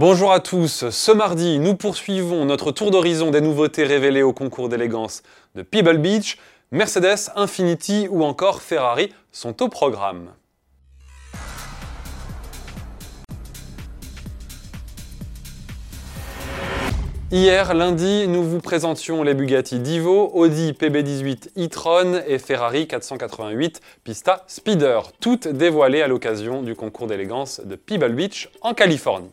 Bonjour à tous, ce mardi, nous poursuivons notre tour d'horizon des nouveautés révélées au concours d'élégance de Pebble Beach. Mercedes, Infiniti ou encore Ferrari sont au programme. Hier, lundi, nous vous présentions les Bugatti Divo, Audi PB18 e-tron et Ferrari 488 Pista Speeder, toutes dévoilées à l'occasion du concours d'élégance de Pebble Beach en Californie.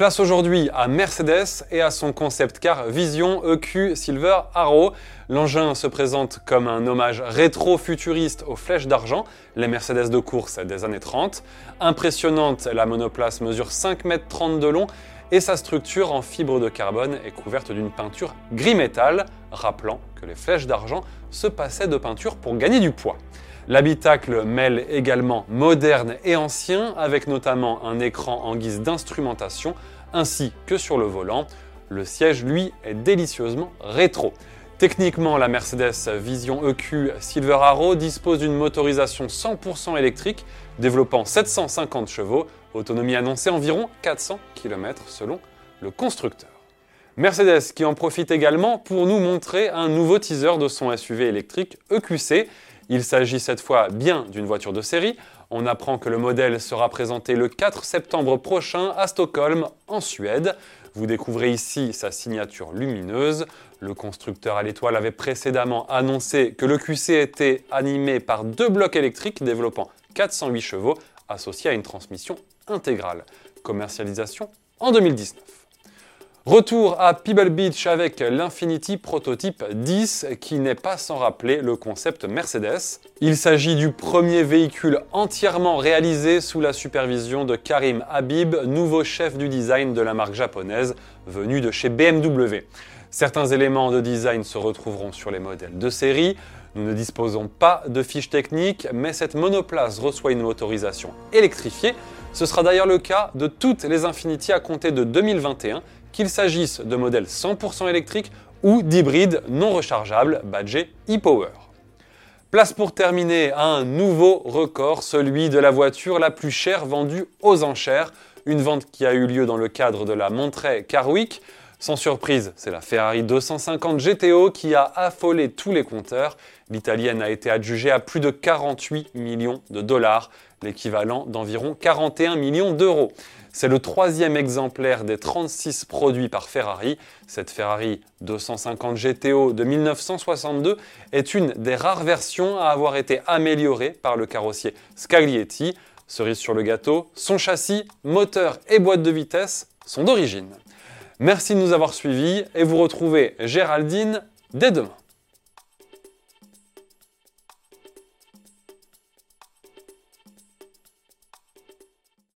Place aujourd'hui à Mercedes et à son concept car Vision EQ Silver Arrow. L'engin se présente comme un hommage rétro-futuriste aux flèches d'argent, les Mercedes de course des années 30. Impressionnante, la monoplace mesure 5,30 m de long et sa structure en fibre de carbone est couverte d'une peinture gris métal, rappelant que les flèches d'argent se passaient de peinture pour gagner du poids. L'habitacle mêle également moderne et ancien, avec notamment un écran en guise d'instrumentation, ainsi que sur le volant. Le siège, lui, est délicieusement rétro. Techniquement, la Mercedes Vision EQ Silver Arrow dispose d'une motorisation 100% électrique, développant 750 chevaux, autonomie annoncée environ 400 km selon le constructeur. Mercedes qui en profite également pour nous montrer un nouveau teaser de son SUV électrique EQC. Il s'agit cette fois bien d'une voiture de série. On apprend que le modèle sera présenté le 4 septembre prochain à Stockholm, en Suède. Vous découvrez ici sa signature lumineuse. Le constructeur à l'étoile avait précédemment annoncé que le QC était animé par deux blocs électriques développant 408 chevaux associés à une transmission intégrale. Commercialisation en 2019. Retour à Pebble Beach avec l'Infinity Prototype 10 qui n'est pas sans rappeler le concept Mercedes. Il s'agit du premier véhicule entièrement réalisé sous la supervision de Karim Habib, nouveau chef du design de la marque japonaise venu de chez BMW. Certains éléments de design se retrouveront sur les modèles de série. Nous ne disposons pas de fiches techniques, mais cette monoplace reçoit une motorisation électrifiée. Ce sera d'ailleurs le cas de toutes les Infinity à compter de 2021 qu'il s'agisse de modèles 100% électriques ou d'hybrides non rechargeables badgés e-Power. Place pour terminer à un nouveau record, celui de la voiture la plus chère vendue aux enchères, une vente qui a eu lieu dans le cadre de la Monterey Car Week. Sans surprise, c'est la Ferrari 250 GTO qui a affolé tous les compteurs. L'italienne a été adjugée à plus de 48 millions de dollars, l'équivalent d'environ 41 millions d'euros. C'est le troisième exemplaire des 36 produits par Ferrari. Cette Ferrari 250 GTO de 1962 est une des rares versions à avoir été améliorée par le carrossier Scaglietti. Cerise sur le gâteau, son châssis, moteur et boîte de vitesse sont d'origine. Merci de nous avoir suivis et vous retrouvez Géraldine dès demain.